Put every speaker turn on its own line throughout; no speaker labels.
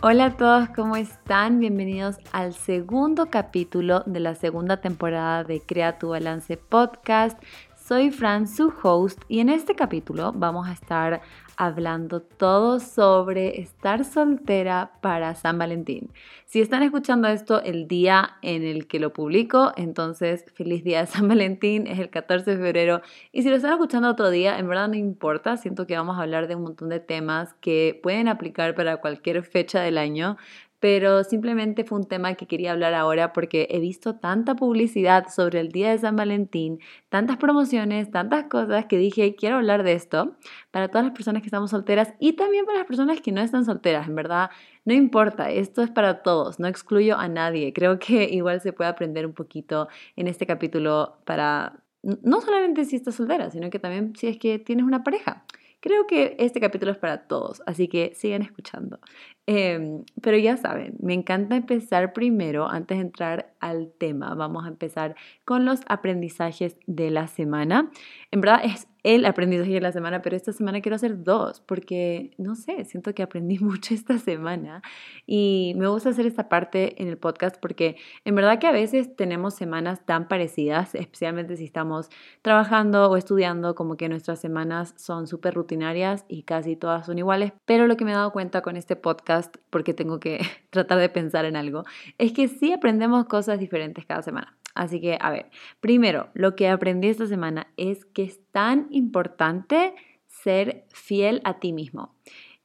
Hola a todos, ¿cómo están? Bienvenidos al segundo capítulo de la segunda temporada de Crea tu Balance Podcast. Soy Fran, su host, y en este capítulo vamos a estar hablando todo sobre estar soltera para San Valentín. Si están escuchando esto el día en el que lo publico, entonces feliz día de San Valentín, es el 14 de febrero. Y si lo están escuchando otro día, en verdad no importa, siento que vamos a hablar de un montón de temas que pueden aplicar para cualquier fecha del año, pero simplemente fue un tema que quería hablar ahora porque he visto tanta publicidad sobre el Día de San Valentín, tantas promociones, tantas cosas que dije, quiero hablar de esto para todas las personas que estamos solteras y también para las personas que no están solteras, en verdad. No importa, esto es para todos, no excluyo a nadie. Creo que igual se puede aprender un poquito en este capítulo para no solamente si estás soltera, sino que también si es que tienes una pareja. Creo que este capítulo es para todos, así que sigan escuchando. Em, pero ya saben, me encanta empezar primero, antes de entrar al tema, vamos a empezar con los aprendizajes de la semana. En verdad es el aprendizaje de la semana, pero esta semana quiero hacer dos porque, no sé, siento que aprendí mucho esta semana y me gusta hacer esta parte en el podcast porque en verdad que a veces tenemos semanas tan parecidas, especialmente si estamos trabajando o estudiando, como que nuestras semanas son súper rutinarias y casi todas son iguales, pero lo que me he dado cuenta con este podcast, porque tengo que tratar de pensar en algo, es que sí aprendemos cosas diferentes cada semana. Así que, a ver, primero, lo que aprendí esta semana es que es tan importante ser fiel a ti mismo.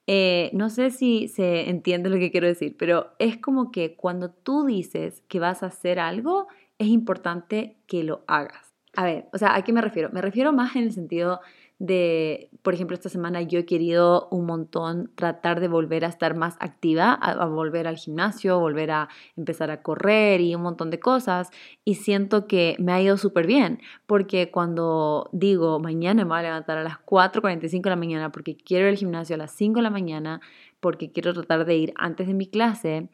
Eh, no sé si se entiende lo que quiero decir, pero es como que cuando tú dices que vas a hacer algo, es importante que lo hagas. A ver, o sea, ¿a qué me refiero? Me refiero más en el sentido de, por ejemplo, esta semana yo he querido un montón tratar de volver a estar más activa, a, volver al gimnasio, volver a empezar a correr y un montón de cosas. Y siento que me ha ido súper bien, porque cuando digo mañana me voy a levantar a las 4.45 de la mañana porque quiero ir al gimnasio a las 5 de la mañana, porque quiero tratar de ir antes de mi clase,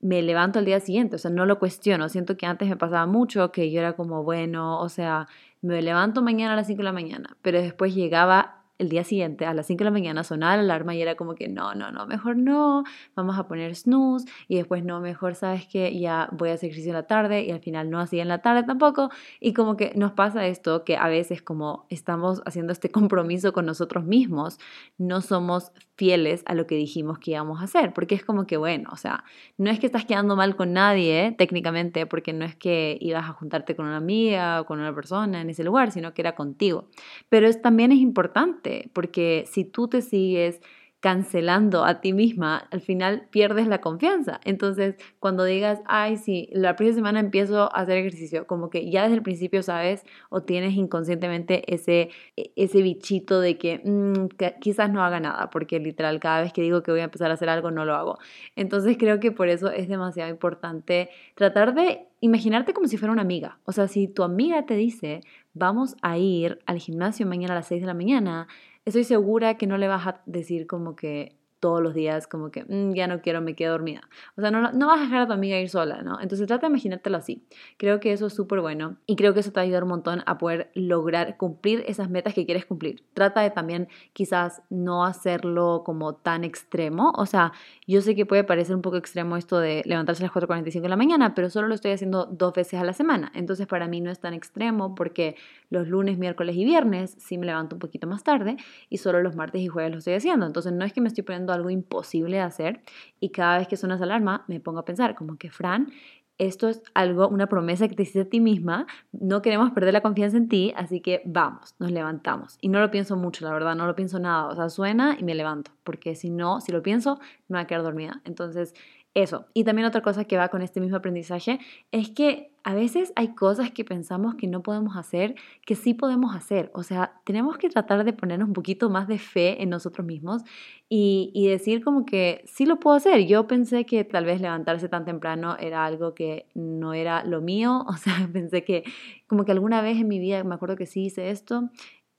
me levanto al día siguiente, o sea, no lo cuestiono. Siento que antes me pasaba mucho, que yo era como, bueno, o sea, me levanto mañana a las 5 de la mañana, pero después llegaba el día siguiente a las 5 de la mañana sonaba la alarma y era como que no, no, no, mejor no, vamos a poner snooze y después no, mejor sabes que ya voy a hacer ejercicio en la tarde y al final no hacía en la tarde tampoco. Y como que nos pasa esto que a veces como estamos haciendo este compromiso con nosotros mismos, no somos fieles a lo que dijimos que íbamos a hacer, porque es como que bueno, o sea, no es que estás quedando mal con nadie técnicamente, porque no es que ibas a juntarte con una amiga o con una persona en ese lugar, sino que era contigo, pero es, también es importante porque si tú te sigues cancelando a ti misma, al final pierdes la confianza. Entonces, cuando digas, ay, sí, la próxima semana empiezo a hacer ejercicio, como que ya desde el principio sabes o tienes inconscientemente ese, e, ese bichito de que, mm, que quizás no haga nada, porque literal cada vez que digo que voy a empezar a hacer algo, no lo hago. Entonces, creo que por eso es demasiado importante tratar de imaginarte como si fuera una amiga. O sea, si tu amiga te dice, vamos a ir al gimnasio mañana a las 6 de la mañana, estoy segura que no le vas a decir como que todos los días como que mm, ya no quiero, me quedo dormida. O sea, no, no vas a dejar a tu amiga ir sola, ¿no? Entonces trata de imaginártelo así. Creo que eso es súper bueno y creo que eso te va a ayudar un montón a poder lograr cumplir esas metas que quieres cumplir. Trata de también quizás no hacerlo como tan extremo. O sea, yo sé que puede parecer un poco extremo esto de levantarse a las 4.45 de la mañana, pero solo lo estoy haciendo dos veces a la semana. Entonces para mí no es tan extremo porque los lunes, miércoles y viernes sí me levanto un poquito más tarde y solo los martes y jueves lo estoy haciendo. Entonces no es que me estoy poniendo algo imposible de hacer y cada vez que suena esa alarma me pongo a pensar como que Fran, esto es algo, una promesa que te hiciste a ti misma, no queremos perder la confianza en ti, así que vamos, nos levantamos. Y no lo pienso mucho, la verdad, no lo pienso nada, o sea, suena y me levanto, porque si no, si lo pienso, me va a quedar dormida. Entonces, eso. Y también otra cosa que va con este mismo aprendizaje es que a veces hay cosas que pensamos que no podemos hacer, que sí podemos hacer. O sea, tenemos que tratar de ponernos un poquito más de fe en nosotros mismos y, y, decir como que sí lo puedo hacer. Yo pensé que tal vez levantarse tan temprano era algo que no era lo mío. O sea, pensé que como que alguna vez en mi vida me acuerdo que sí hice esto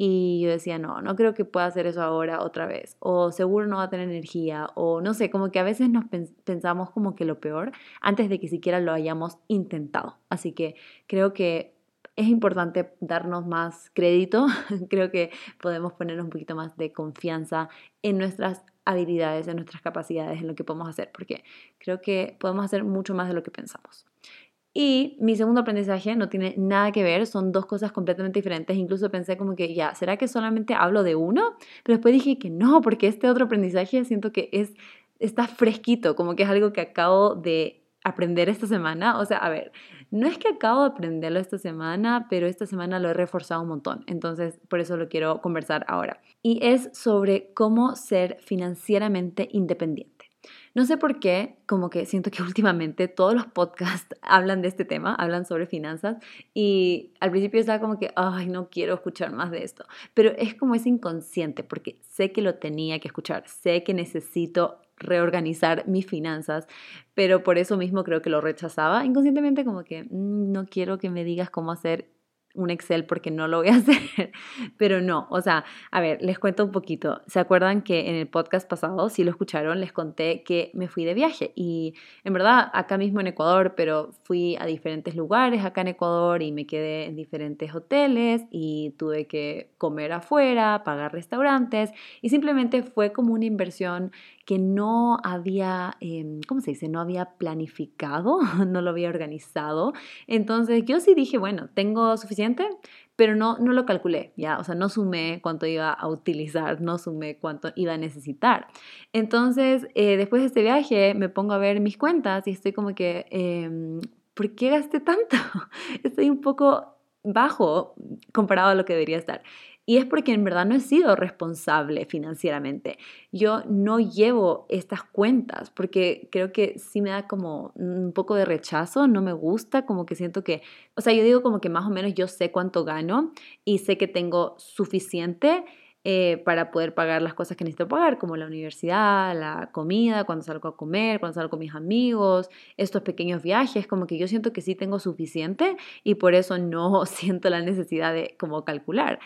y yo decía, no, no creo que pueda hacer eso ahora otra vez. O seguro no va a tener energía. O no sé, como que a veces nos pensamos como que lo peor antes de que siquiera lo hayamos intentado. Así que creo que es importante darnos más crédito. Creo que podemos ponernos un poquito más de confianza en nuestras habilidades, en nuestras capacidades, en lo que podemos hacer, porque creo que podemos hacer mucho más de lo que pensamos. Y mi segundo aprendizaje no tiene nada que ver, son dos cosas completamente diferentes. Incluso pensé como que ya, ¿será que solamente hablo de uno? Pero después dije que no, porque este otro aprendizaje siento que es está fresquito, como que es algo que acabo de aprender esta semana. O sea, a ver, no es que acabo de aprenderlo esta semana, pero esta semana lo he reforzado un montón. Entonces, por eso lo quiero conversar ahora. Y es sobre cómo ser financieramente independiente. No sé por qué, como que siento que últimamente todos los podcasts hablan de este tema, hablan sobre finanzas y al principio estaba como que, ay, no quiero escuchar más de esto, pero es como es inconsciente porque sé que lo tenía que escuchar, sé que necesito reorganizar mis finanzas, pero por eso mismo creo que lo rechazaba inconscientemente como que mm, no quiero que me digas cómo hacer un Excel porque no lo voy a hacer, pero no, o sea, a ver, les cuento un poquito. ¿Se acuerdan que en el podcast pasado, si lo escucharon, les conté que me fui de viaje y en verdad acá mismo en Ecuador, pero fui a diferentes lugares acá en Ecuador y me quedé en diferentes hoteles y tuve que comer afuera, pagar restaurantes y simplemente fue como una inversión que no había, em, ¿cómo se dice? No había planificado, no lo había organizado. Entonces yo sí dije, bueno, tengo suficiente, pero no, no lo calculé, ya, o sea, no sumé cuánto iba a utilizar, no sumé cuánto iba a necesitar. Entonces, eh, después de este viaje, me pongo a ver mis cuentas y estoy como que, eh, ¿por qué gasté tanto? Estoy un poco bajo comparado a lo que debería estar. Y es porque en verdad no he sido responsable financieramente. Yo no llevo estas cuentas porque creo que sí me da como un poco de rechazo, no me gusta, como que siento que, o sea, yo digo como que más o menos yo sé cuánto gano y sé que tengo suficiente. Eh, para poder pagar las cosas que necesito pagar, como la universidad, la comida, cuando salgo a comer, cuando salgo con mis amigos, estos pequeños viajes, como que yo siento que sí tengo suficiente y por eso no siento la necesidad de como calcular.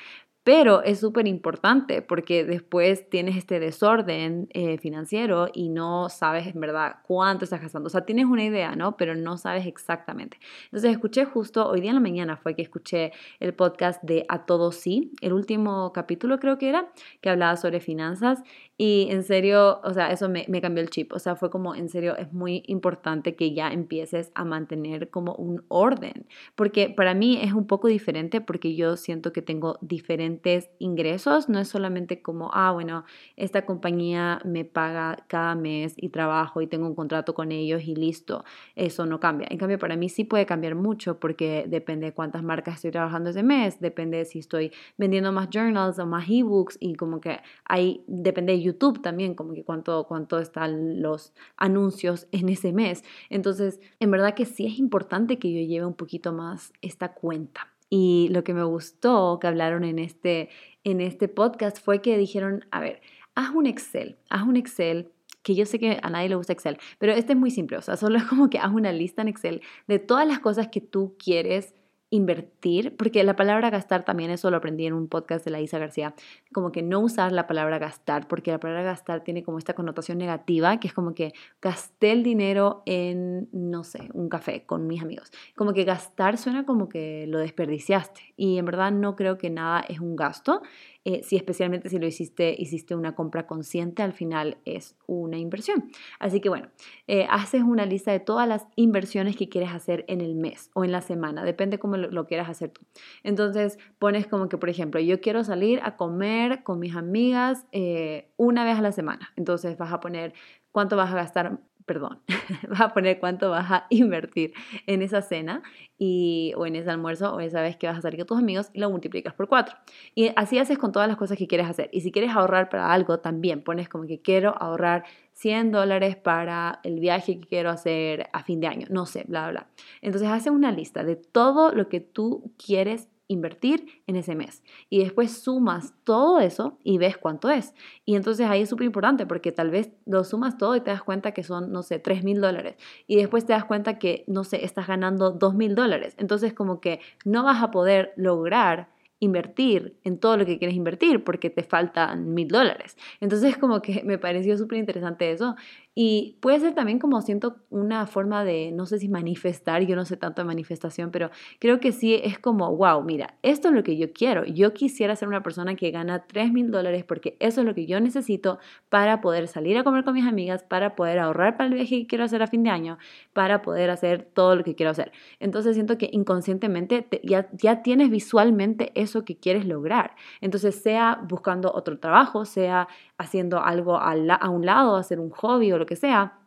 Pero es súper importante porque después tienes este desorden eh, financiero y no sabes en verdad cuánto estás gastando. O sea, tienes una idea, ¿no? Pero no sabes exactamente. Entonces escuché justo, hoy día en la mañana fue que escuché el podcast de A Todo Sí, el último capítulo creo que era, que hablaba sobre finanzas y en serio, o sea, eso me, me, cambió el chip. O sea, fue como, en serio, es muy importante que ya empieces a mantener como un orden. Porque para mí es un poco diferente porque yo siento que tengo diferentes ingresos. No es solamente como, ah, bueno, esta compañía me paga cada mes y trabajo y tengo un contrato con ellos y listo. Eso no cambia. En cambio, para mí sí puede cambiar mucho porque depende de cuántas marcas estoy trabajando ese mes. Depende si estoy vendiendo más journals o más ebooks y como que ahí depende de YouTube también, como que cuánto, cuánto están los anuncios en ese mes. Entonces, en verdad que sí es importante que yo lleve un poquito más esta cuenta. Y lo que me gustó que hablaron en este, en este podcast fue que dijeron, a ver, haz un Excel, haz un Excel que yo sé que a nadie le gusta Excel, pero este es muy simple, o sea, solo es como que haz una lista en Excel de todas las cosas que tú quieres invertir, porque la palabra gastar también, eso lo aprendí en un podcast de la Isa García, como que no usar la palabra gastar, porque la palabra gastar tiene como esta connotación negativa, que es como que gasté el dinero en, no sé, un café con mis amigos. Como que gastar suena como que lo desperdiciaste y en verdad no creo que nada es un gasto. Eh, si especialmente si lo hiciste, hiciste una compra consciente, al final es una inversión. Así que bueno, eh, haces una lista de todas las inversiones que quieres hacer en el mes o en la semana, depende cómo lo, quieras hacer tú. Entonces pones como que, por ejemplo, yo quiero salir a comer con mis amigas eh, una vez a la semana. Entonces vas a poner cuánto vas a gastar perdón, vas a poner cuánto vas a invertir en esa cena y, o en ese almuerzo o esa vez que vas a salir con tus amigos y lo multiplicas por cuatro. Y así haces con todas las cosas que quieres hacer. Y si quieres ahorrar para algo, también pones como que quiero ahorrar 100 dólares para el viaje que quiero hacer a fin de año, no sé, bla, bla. Entonces haces una lista de todo lo que tú quieres invertir en ese mes. Y después sumas todo eso y ves cuánto es. Y entonces ahí es súper importante porque tal vez lo sumas todo y te das cuenta que son, no sé, 3 mil dólares. Y después te das cuenta que, no sé, estás ganando 2 mil dólares. Entonces como que no vas a poder lograr invertir en todo lo que quieres invertir porque te faltan mil dólares. Entonces como que me pareció súper interesante eso Y puede ser también como siento una forma de, no sé si manifestar, yo no sé tanto de manifestación, pero creo que sí es como, wow, mira, esto es lo que yo quiero. Yo quisiera ser una persona que gana 3 mil dólares porque eso es lo que yo necesito para poder salir a comer con mis amigas, para poder ahorrar para el viaje que quiero hacer a fin de año, para poder hacer todo lo que quiero hacer. Entonces siento que inconscientemente ya, ya tienes visualmente eso que quieres lograr. Entonces sea buscando otro trabajo, sea haciendo algo a, un lado, hacer un hobby o lo que sea,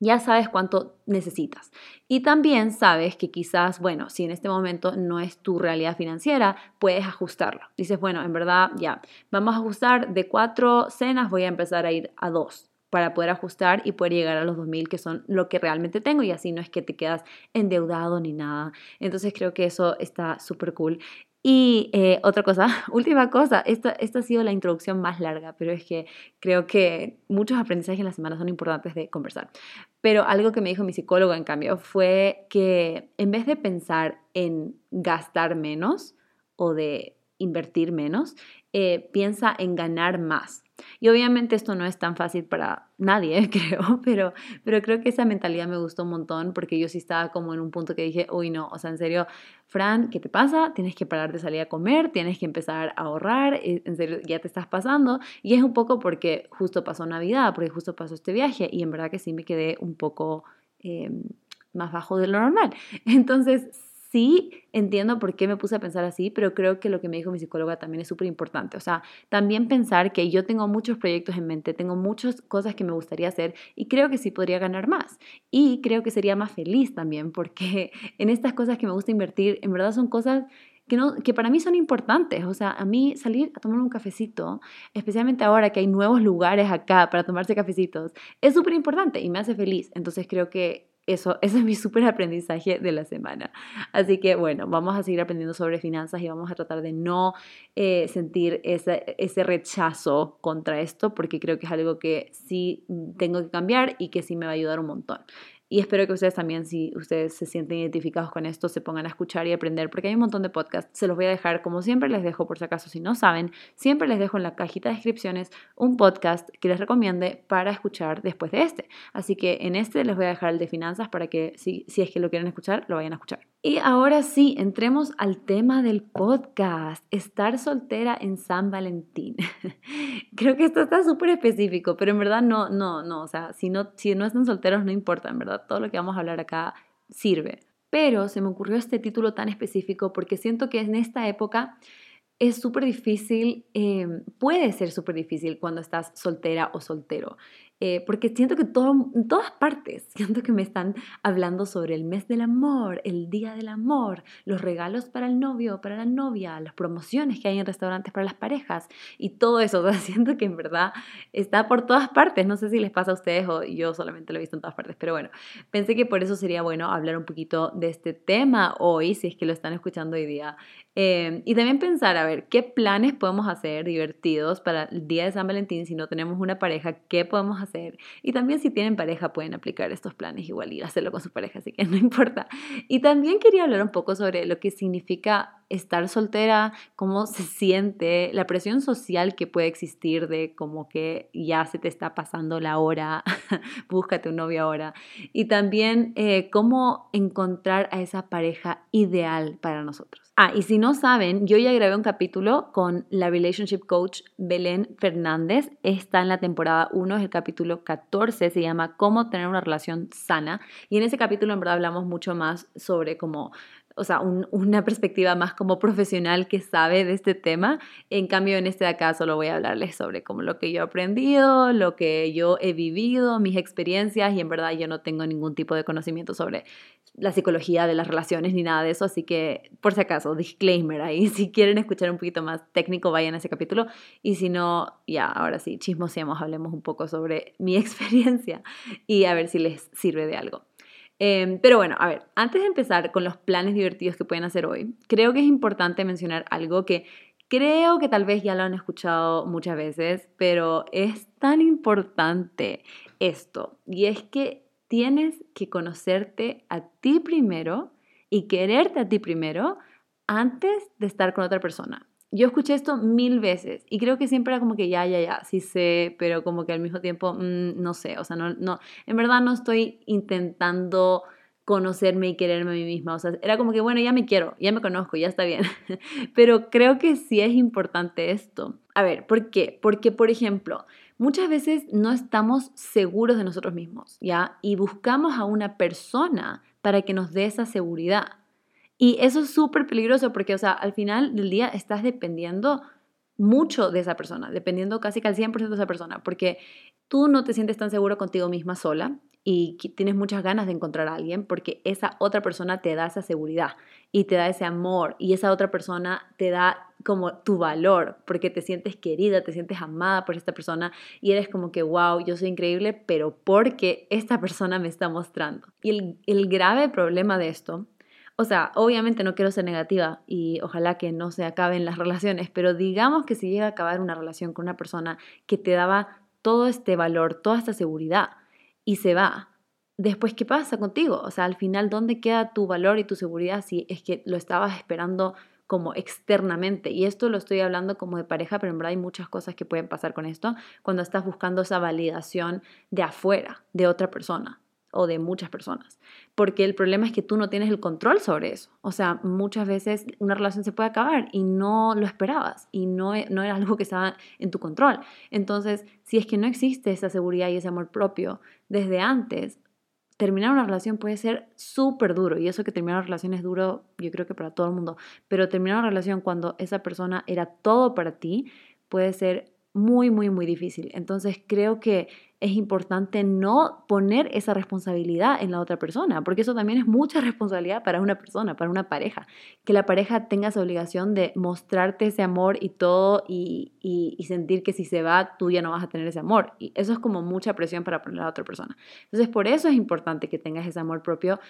ya sabes cuánto necesitas. Y también sabes que quizás, bueno, si en este momento no es tu realidad financiera, puedes ajustarlo. Dices, bueno, en verdad, ya, vamos a ajustar de cuatro cenas, voy a empezar a ir a dos para poder ajustar y poder llegar a los 2.000 que son lo que realmente tengo y así no es que te quedas endeudado ni nada. Entonces creo que eso está súper cool. Y eh, otra cosa, última cosa, esta, esta ha sido la introducción más larga, pero es que creo que muchos aprendizajes en la semana son importantes de conversar. Pero algo que me dijo mi psicólogo, en cambio, fue que en vez de pensar en gastar menos o de invertir menos, eh, piensa en ganar más. Y obviamente esto no es tan fácil para nadie, creo, pero, pero creo que esa mentalidad me gustó un montón porque yo sí estaba como en un punto que dije, uy, no, o sea, en serio, Fran, ¿qué te pasa? Tienes que parar de salir a comer, tienes que empezar a ahorrar, eh, en serio, ya te estás pasando. Y es un poco porque justo pasó Navidad, porque justo pasó este viaje y en verdad que sí me quedé un poco... Em, más bajo de lo normal. Entonces, sí entiendo por qué me puse a pensar así, pero creo que lo que me dijo mi psicóloga también es súper importante. O sea, también pensar que yo tengo muchos proyectos en mente, tengo muchas cosas que me gustaría hacer y creo que sí podría ganar más. Y creo que sería más feliz también, porque en estas cosas que me gusta invertir, en verdad son cosas que, no, que para mí son importantes. O sea, a mí salir a tomar un cafecito, especialmente ahora que hay nuevos lugares acá para tomarse cafecitos, es súper importante y me hace feliz. Entonces creo que eso, es mi súper aprendizaje de la semana. Así que bueno, vamos a seguir aprendiendo sobre finanzas y vamos a tratar de no eh, sentir ese, ese rechazo contra esto, porque creo que es algo que sí tengo que cambiar y que sí me va a ayudar un montón. Y espero que ustedes también, si ustedes se sienten identificados con esto, se pongan a escuchar y aprender, porque hay un montón de podcasts. Se los voy a dejar, como siempre les dejo, por si acaso, si no saben, siempre les dejo en la cajita de descripciones un podcast que les recomiende para escuchar después de este. Así que en este les voy a dejar el de finanzas para que, si, si es que lo quieren escuchar, lo vayan a escuchar. Y ahora sí, entremos al tema del podcast, estar soltera en San Valentín. Creo que esto está súper específico, pero en verdad no, no, no, o sea, si no, si no están solteros no importa, en verdad, todo lo que vamos a hablar acá sirve. Pero se me ocurrió este título tan específico porque siento que en esta época es súper difícil, eh, puede ser súper difícil cuando estás soltera o soltero. Eh, porque siento que todo, en todas partes, siento que me están hablando sobre el mes del amor, el día del amor, los regalos para el novio, para la novia, las promociones que hay en restaurantes para las parejas y todo eso. Siento que en verdad está por todas partes. No sé si les pasa a ustedes o yo solamente lo he visto en todas partes, pero bueno, pensé que por eso sería bueno hablar un poquito de este tema hoy, si es que lo están escuchando hoy día. Eh, y también pensar, a ver, ¿qué planes podemos hacer divertidos para el día de San Valentín si no tenemos una pareja? ¿Qué podemos hacer? Y también si tienen pareja pueden aplicar estos planes igual y hacerlo con su pareja, así que no importa. Y también quería hablar un poco sobre lo que significa estar soltera, cómo se siente, la presión social que puede existir de como que ya se te está pasando la hora, búscate un novio ahora. Y también eh, cómo encontrar a esa pareja ideal para nosotros. Ah, y si no saben, yo ya grabé un capítulo con la relationship coach Belén Fernández. Está en la temporada 1, es el capítulo 14, se llama Cómo tener una relación sana. Y en ese capítulo en verdad hablamos mucho más sobre cómo o sea, una perspectiva más como profesional que sabe de este tema. En cambio, en este de acá solo voy a hablarles sobre como lo que yo he aprendido, lo que yo he vivido, mis experiencias y en verdad yo no tengo ningún tipo de conocimiento sobre la psicología de las relaciones ni nada de eso, así que por si acaso, disclaimer ahí, si quieren escuchar un poquito más técnico, vayan a ese capítulo y si no, ya, ahora sí, chismoseamos, hablemos un poco sobre mi experiencia y a ver si les sirve de algo. Em, pero bueno, a ver, antes de empezar con los planes divertidos que pueden hacer hoy, creo que es importante mencionar algo que creo que tal vez ya lo han escuchado muchas veces, pero es tan importante esto, y es que tienes que conocerte a ti primero y quererte a ti primero antes de estar con otra persona. Yo escuché esto mil veces y creo que siempre era como que ya, ya, ya, sí sé, pero como que al mismo tiempo, mm, no sé, o sea, no, no, en verdad no estoy intentando conocerme y quererme a mí misma, o sea, era como que, bueno, ya me quiero, ya me conozco, ya está bien, pero creo que sí es importante esto. A ver, ¿por qué? Porque, por ejemplo, muchas veces no estamos seguros de nosotros mismos, ¿ya? Y buscamos a una persona para que nos dé esa seguridad. Y eso es súper peligroso porque, o sea, al final del día estás dependiendo mucho de esa persona, dependiendo casi que al 100% de esa persona, porque tú no te sientes tan seguro contigo misma sola y tienes muchas ganas de encontrar a alguien porque esa otra persona te da esa seguridad y te da ese amor y esa otra persona te da como tu valor porque te sientes querida, te sientes amada por esta persona y eres como que, wow, yo soy increíble, pero porque esta persona me está mostrando. Y el, el grave problema de esto o sea, obviamente no quiero ser negativa y ojalá que no se acaben las relaciones, pero digamos que si llega a acabar una relación con una persona que te daba todo este valor, toda esta seguridad y se va, después, ¿qué pasa contigo? O sea, al final, ¿dónde queda tu valor y tu seguridad si es que lo estabas esperando como externamente? Y esto lo estoy hablando como de pareja, pero en verdad hay muchas cosas que pueden pasar con esto cuando estás buscando esa validación de afuera, de otra persona o de muchas personas, porque el problema es que tú no tienes el control sobre eso. O sea, muchas veces una relación se puede acabar y no lo esperabas y no, no era algo que estaba en tu control. Entonces, si es que no existe esa seguridad y ese amor propio desde antes, terminar una relación puede ser súper duro y eso que terminar una relación es duro, yo creo que para todo el mundo, pero terminar una relación cuando esa persona era todo para ti puede ser muy, muy, muy difícil. Entonces creo que es importante no poner esa responsabilidad en la otra persona, porque eso también es mucha responsabilidad para una persona, para una pareja. Que la pareja tenga esa obligación de mostrarte ese amor y todo y, y, sentir que si se va, tú ya no vas a tener ese amor. Y eso es como mucha presión para poner a la otra persona. Entonces, por eso es importante que tengas ese amor propio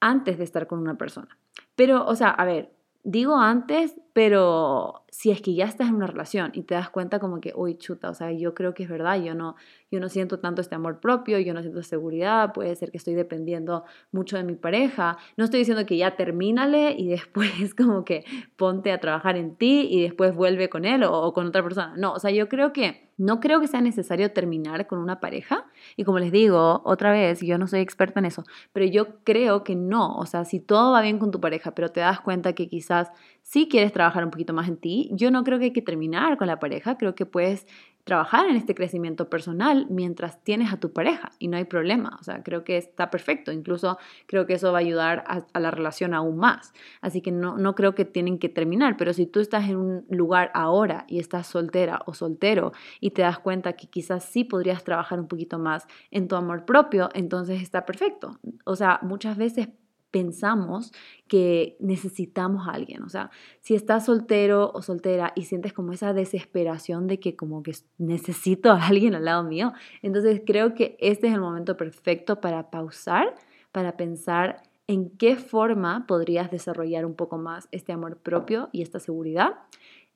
antes de estar con una persona. Pero, o sea, a ver, digo antes, pero si es que ya estás en una relación y te das cuenta como que, uy, chuta, o sea, yo creo que es verdad, yo no, yo no siento tanto este amor propio, yo no siento seguridad, puede ser que estoy dependiendo mucho de mi pareja. No estoy diciendo que ya termínale y después como que ponte a trabajar en ti y después vuelve con él o, o con otra persona. No, o sea, yo creo que no creo que sea necesario terminar con una pareja. Y como les digo, otra vez, yo no soy experta en eso, pero yo creo que no. O sea, si todo va bien con tu pareja, pero te das cuenta que quizás sí quieres trabajar un poquito más en ti, yo no creo que hay que terminar con la pareja. Creo que puedes trabajar en este crecimiento personal mientras tienes a tu pareja y no hay problema. O sea, creo que está perfecto. Incluso creo que eso va a ayudar a, la relación aún más. Así que no, no creo que tienen que terminar, pero si tú estás en un lugar ahora y estás soltera o soltero y te das cuenta que quizás sí podrías trabajar un poquito más en tu amor propio, entonces está perfecto. O sea, muchas veces pensamos que necesitamos a alguien. O sea, si estás soltero o soltera y sientes como esa desesperación de que como que necesito a alguien al lado mío, entonces creo que este es el momento perfecto para pausar, para pensar en qué forma podrías desarrollar un poco más este amor propio y esta seguridad.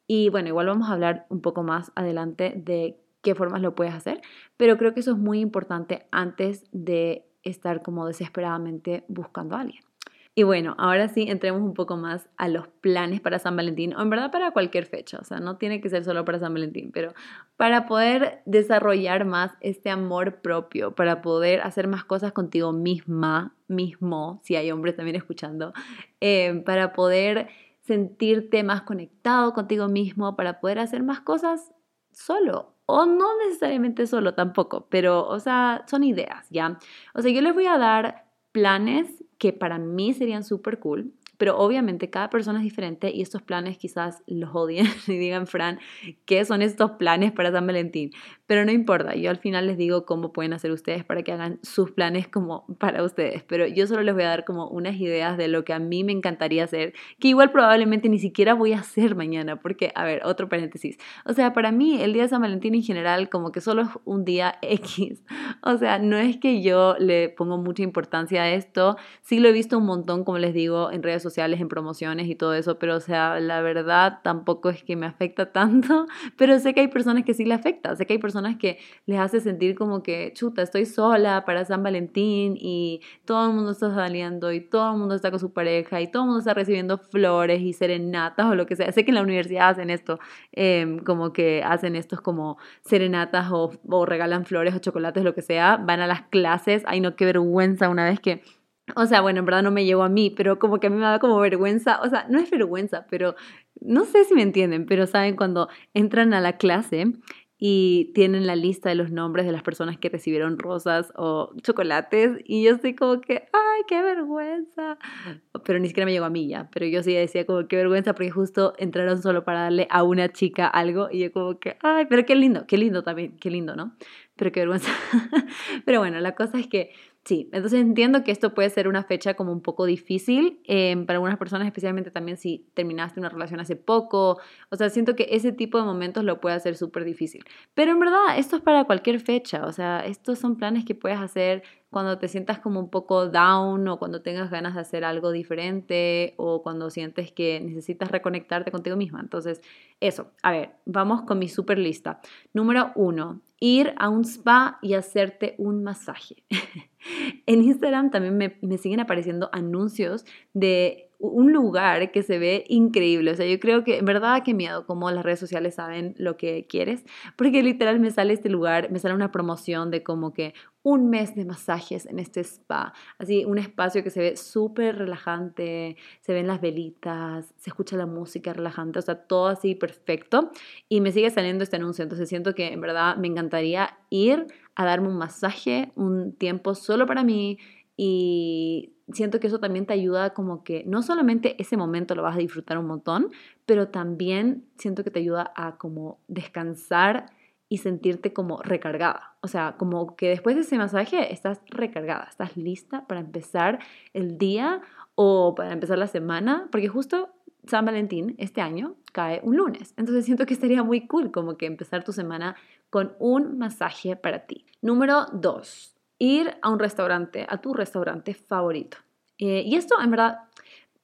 Y bueno, igual vamos a hablar un poco más adelante de qué formas lo puedes hacer, pero creo que eso es muy importante antes de estar como desesperadamente buscando a alguien. Y bueno, ahora sí entremos un poco más a los planes para San Valentín, o en verdad para cualquier fecha, o sea, no tiene que ser solo para San Valentín, pero para poder desarrollar más este amor propio, para poder hacer más cosas contigo misma, mismo, si hay hombres también escuchando, eh, para poder sentirte más conectado contigo mismo, para poder hacer más cosas solo o no necesariamente solo tampoco, pero, o sea, son ideas, ¿ya? O sea, yo les voy a dar planes que para mí serían súper cool pero obviamente cada persona es diferente y estos planes quizás los odien y digan, Fran, ¿qué son estos planes para San Valentín? Pero no importa, yo al final les digo cómo pueden hacer ustedes para que hagan sus planes como para ustedes, pero yo solo les voy a dar como unas ideas de lo que a mí me encantaría hacer, que igual probablemente ni siquiera voy a hacer mañana, porque, a ver, otro paréntesis, o sea, para mí el día de San Valentín en general como que solo es un día X, o sea, no es que yo le pongo mucha importancia a esto, sí lo he visto un montón, como les digo, en redes sociales, en promociones y todo eso, pero o sea, la verdad tampoco es que me afecta tanto, pero sé que hay personas que sí le afecta, sé que hay personas que les hace sentir como que, chuta, estoy sola para San Valentín y todo el mundo está saliendo y todo el mundo está con su pareja y todo el mundo está recibiendo flores y serenatas o lo que sea. Sé que en la universidad hacen esto, em, como que hacen estos como serenatas o, o regalan flores o chocolates, lo que sea, van a las clases, ay no, qué vergüenza una vez que o sea, bueno, en verdad no me llegó a mí, pero como que a mí me da como vergüenza, o sea, no es vergüenza, pero no sé si me entienden, pero saben cuando entran a la clase y tienen la lista de los nombres de las personas que recibieron rosas o chocolates y yo estoy como que, ay, qué vergüenza. Pero ni siquiera me llegó a mí ya, pero yo sí decía como qué vergüenza porque justo entraron solo para darle a una chica algo y yo como que, ay, pero qué lindo, qué lindo también, qué lindo, ¿no? Pero qué vergüenza. pero bueno, la cosa es que Sí, entonces entiendo que esto puede ser una fecha como un poco difícil em, para algunas personas, especialmente también si terminaste una relación hace poco. O sea, siento que ese tipo de momentos lo puede hacer súper difícil. Pero en verdad, esto es para cualquier fecha. O sea, estos son planes que puedes hacer cuando te sientas como un poco down o cuando tengas ganas de hacer algo diferente o cuando sientes que necesitas reconectarte contigo misma. Entonces, eso. A ver, vamos con mi super lista. Número uno, ir a un spa y hacerte un masaje. en Instagram también me, me, siguen apareciendo anuncios de un lugar que se ve increíble. O sea, yo creo que en verdad qué miedo como las redes sociales saben lo que quieres, porque literal me sale este lugar, me sale una promoción de como que un mes de masajes en este spa. Así, un espacio que se ve súper relajante, se ven las velitas, se escucha la música relajante, o sea, todo así perfecto. Y me sigue saliendo este anuncio, entonces siento que en verdad me encantaría ir a darme un masaje, un tiempo solo para mí y siento que eso también te ayuda como que no solamente ese momento lo vas a disfrutar un montón, pero también siento que te ayuda a como descansar y sentirte como recargada. O sea, como que después de ese masaje estás recargada, estás lista para empezar el día o para empezar la semana, porque justo San Valentín este año cae un lunes. Entonces siento que estaría muy cool como que empezar tu semana con un masaje para ti. Número dos, ir a un restaurante, a tu restaurante favorito. Eh, y esto en verdad,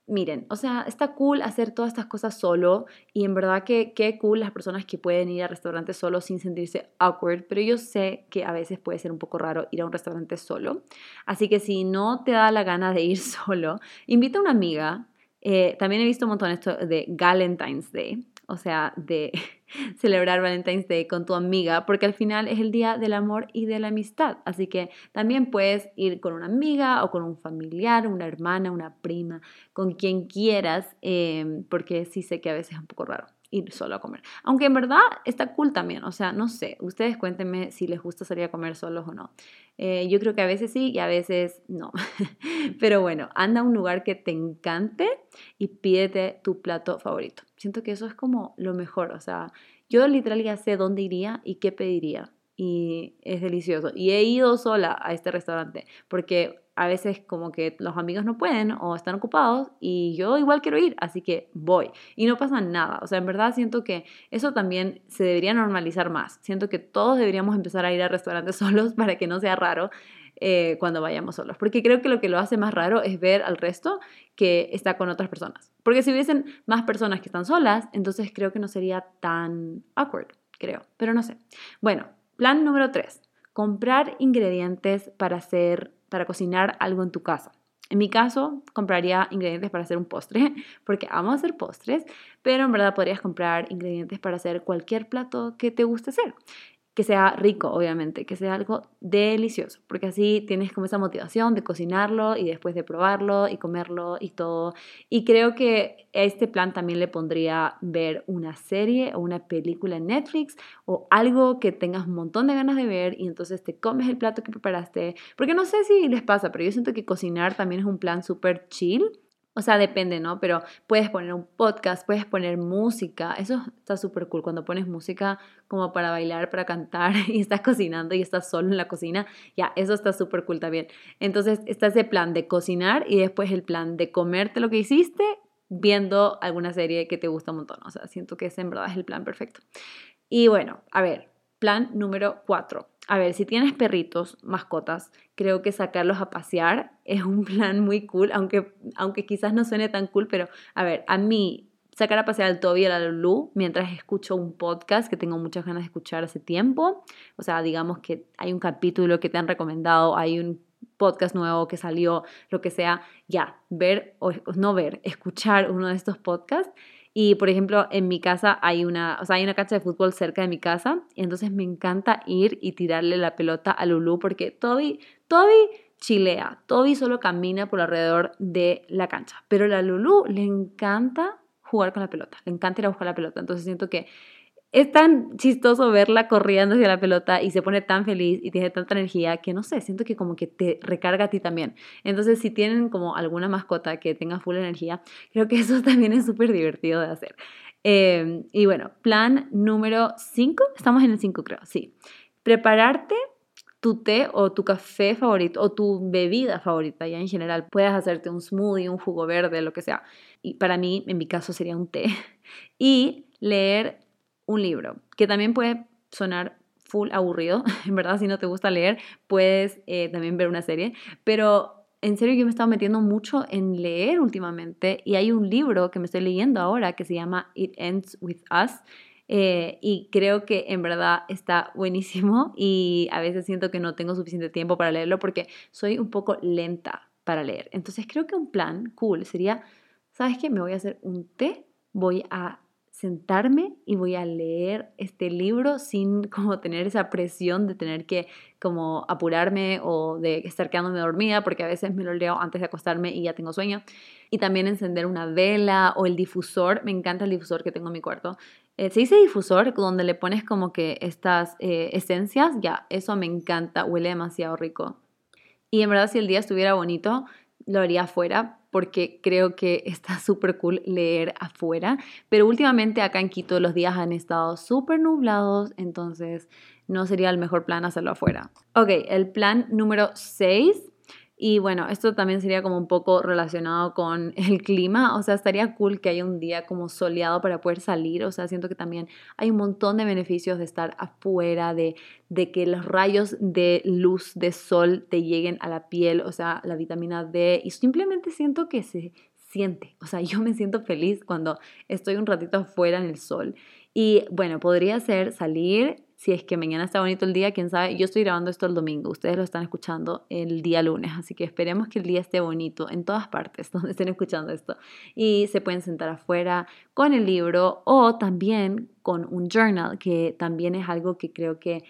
miren, o sea, está cool hacer todas estas cosas solo y en verdad que qué cool las personas que pueden ir a restaurantes solo sin sentirse awkward, pero yo sé que a veces puede ser un poco raro ir a un restaurante solo. Así que si no te da la gana de ir solo, invita a una amiga. Eh, también he visto un montón esto de Valentine's Day, o sea, de celebrar Valentine's Day con tu amiga, porque al final es el día del amor y de la amistad. Así que también puedes ir con una amiga o con un familiar, una hermana, una prima, con quien quieras, eh, porque sí sé que a veces es un poco raro ir solo a comer. Aunque en verdad está cool también, o sea, no sé, ustedes cuéntenme si les gusta salir a comer solos o no. Eh, yo creo que a veces sí y a veces no. Pero bueno, anda a un lugar que te encante y pídete tu plato favorito. Siento que eso es como lo mejor, o sea, yo literal ya sé dónde iría y qué pediría y es delicioso. Y he ido sola a este restaurante porque a veces como que los amigos no pueden o están ocupados y yo igual quiero ir, así que voy. Y no pasa nada. O sea, en verdad siento que eso también se debería normalizar más. Siento que todos deberíamos empezar a ir a restaurantes solos para que no sea raro eh, cuando vayamos solos. Porque creo que lo que lo hace más raro es ver al resto que está con otras personas. Porque si hubiesen más personas que están solas, entonces creo que no sería tan awkward, creo. Pero no sé. Bueno, plan número 3. Comprar ingredientes para hacer para cocinar algo en tu casa. En mi caso, compraría ingredientes para hacer un postre, porque amo hacer postres, pero en verdad podrías comprar ingredientes para hacer cualquier plato que te guste hacer que sea rico, obviamente, que sea algo delicioso, porque así tienes como esa motivación de cocinarlo y después de probarlo y comerlo y todo. Y creo que este plan también le pondría ver una serie o una película en Netflix o algo que tengas un montón de ganas de ver y entonces te comes el plato que preparaste, porque no sé si les pasa, pero yo siento que cocinar también es un plan súper chill o sea, depende, ¿no? Pero puedes poner un podcast, puedes poner música. Eso está súper cool. Cuando pones música como para bailar, para cantar y estás cocinando y estás solo en la cocina, ya, eso está súper cool también. Entonces, está ese plan de cocinar y después el plan de comerte lo que hiciste viendo alguna serie que te gusta un montón. O sea, siento que ese en verdad es el plan perfecto. Y bueno, a ver, plan número cuatro a ver, si tienes perritos, mascotas, creo que sacarlos a pasear es un plan muy cool, aunque, aunque quizás no suene tan cool, pero a ver, a mí sacar a pasear al Toby y a la Lulu mientras escucho un podcast que tengo muchas ganas de escuchar hace tiempo. O sea, digamos que hay un capítulo que te han recomendado, hay un podcast nuevo que salió, lo que sea, ya, ver o no ver, escuchar uno de estos podcasts y por ejemplo, en mi casa hay una, o sea, hay una cancha de fútbol cerca de mi casa, y entonces me encanta ir y tirarle la pelota a Lulu porque Toby, Toby chilea, Toby solo camina por alrededor de la cancha, pero a la Lulu le encanta jugar con la pelota, le encanta ir a buscar la pelota, entonces siento que es tan chistoso verla corriendo hacia la pelota y se pone tan feliz y tiene tanta energía que no sé, siento que como que te recarga a ti también. Entonces, si tienen como alguna mascota que tenga full energía, creo que eso también es súper divertido de hacer. Em, y bueno, plan número 5, estamos en el 5 creo, sí. Prepararte tu té o tu café favorito o tu bebida favorita ya en general. Puedes hacerte un smoothie, un jugo verde, lo que sea. Y para mí, en mi caso, sería un té. Y leer un libro, que también puede sonar full aburrido, en verdad si no te gusta leer, puedes eh, también ver una serie, pero en serio yo me he metiendo mucho en leer últimamente y hay un libro que me estoy leyendo ahora que se llama It Ends With Us. Eh, y creo que en verdad está buenísimo y a veces siento que no tengo suficiente tiempo para leerlo porque soy un poco lenta para leer. Entonces creo que un plan cool sería, ¿sabes qué? Me voy a hacer un té, voy a sentarme y voy a leer este libro sin como tener esa presión de tener que como apurarme o de estar quedándome dormida porque a veces me lo leo antes de acostarme y ya tengo sueño. Y también encender una vela o el difusor, me encanta el difusor que tengo en mi cuarto. Eh, se dice difusor donde le pones como que estas eh, esencias, ya, eso me encanta, huele demasiado rico. Y en verdad si el día estuviera bonito, lo haría afuera porque creo que está súper cool leer afuera. Pero últimamente acá en Quito los días han estado súper nublados, entonces no sería el mejor plan hacerlo afuera. Ok, el plan número 6 y bueno, esto también sería como un poco relacionado con el clima, o sea, estaría cool que haya un día como soleado para poder salir, o sea, siento que también hay un montón de beneficios de estar afuera, de, de que los rayos de luz de sol te lleguen a la piel, o sea, la vitamina D, y simplemente siento que se siente, o sea, yo me siento feliz cuando estoy un ratito afuera en el sol. Y bueno, podría ser salir, si es que mañana está bonito el día, quién sabe. Yo estoy grabando esto el domingo, ustedes lo están escuchando el día lunes, así que esperemos que el día esté bonito en todas partes donde estén escuchando esto. Y se pueden sentar afuera con el libro o también con un journal, que también es algo que creo que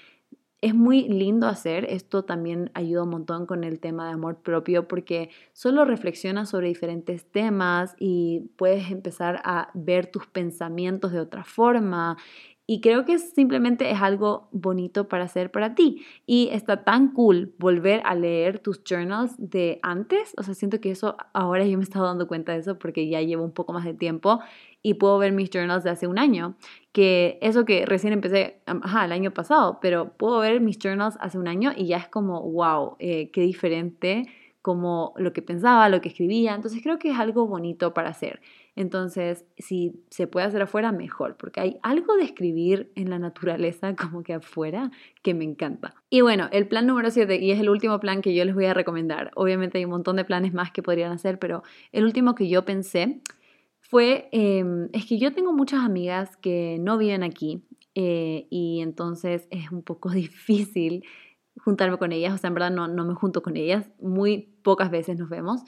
es muy lindo hacer, esto también ayuda un montón con el tema de amor propio porque solo reflexionas sobre diferentes temas y puedes empezar a ver tus pensamientos de otra forma y creo que simplemente es algo bonito para hacer para ti. Y está tan cool volver a leer tus journals de antes. O sea, siento que eso ahora yo me he estado dando cuenta de eso porque ya llevo un poco más de tiempo y puedo ver mis journals de hace un año. Que eso que recién empecé, ajá, el año pasado, pero puedo ver mis journals hace un año y ya es como, wow, eh, qué diferente como lo que pensaba, lo que escribía. Entonces creo que es algo bonito para hacer. Entonces, si se puede hacer afuera, mejor, porque hay algo de escribir en la naturaleza como que afuera que me encanta. Y bueno, el plan número 7, y es el último plan que yo les voy a recomendar. Obviamente hay un montón de planes más que podrían hacer, pero el último que yo pensé fue, em, es que yo tengo muchas amigas que no viven aquí eh, y entonces es un poco difícil juntarme con ellas, o sea, en verdad no, no me junto con ellas, muy pocas veces nos vemos,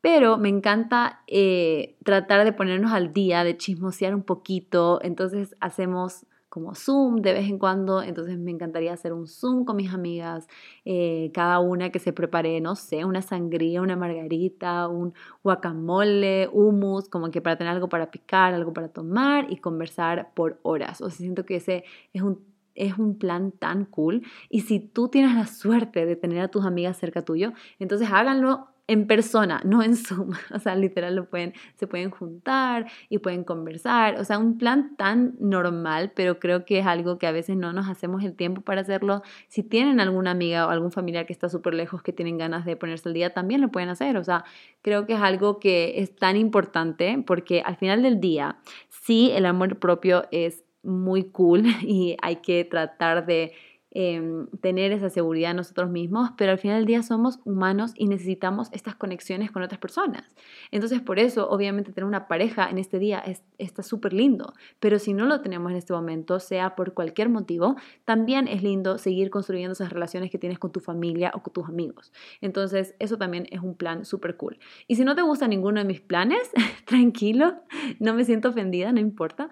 pero me encanta eh, tratar de ponernos al día, de chismosear un poquito, entonces hacemos como Zoom de vez en cuando, entonces me encantaría hacer un Zoom con mis amigas, eh, cada una que se prepare, no sé, una sangría, una margarita, un guacamole, hummus, como que para tener algo para picar, algo para tomar y conversar por horas. O sea, siento que ese es un es un plan tan cool. Y si tú tienes la suerte de tener a tus amigas cerca tuyo, entonces háganlo en persona, no en Zoom. O sea, literal lo pueden, se pueden juntar y pueden conversar. O sea, un plan tan normal, pero creo que es algo que a veces no nos hacemos el tiempo para hacerlo. Si tienen alguna amiga o algún familiar que está súper lejos, que tienen ganas de ponerse al día, también lo pueden hacer. O sea, creo que es algo que es tan importante porque al final del día, sí, el amor propio es muy cool y hay que tratar de em, tener esa seguridad nosotros mismos, pero al final del día somos humanos y necesitamos estas conexiones con otras personas. Entonces, por eso, obviamente, tener una pareja en este día es, está súper lindo, pero si no lo tenemos en este momento, sea por cualquier motivo, también es lindo seguir construyendo esas relaciones que tienes con tu familia o con tus amigos. Entonces, eso también es un plan súper cool. Y si no te gusta ninguno de mis planes, tranquilo, no me siento ofendida, no importa,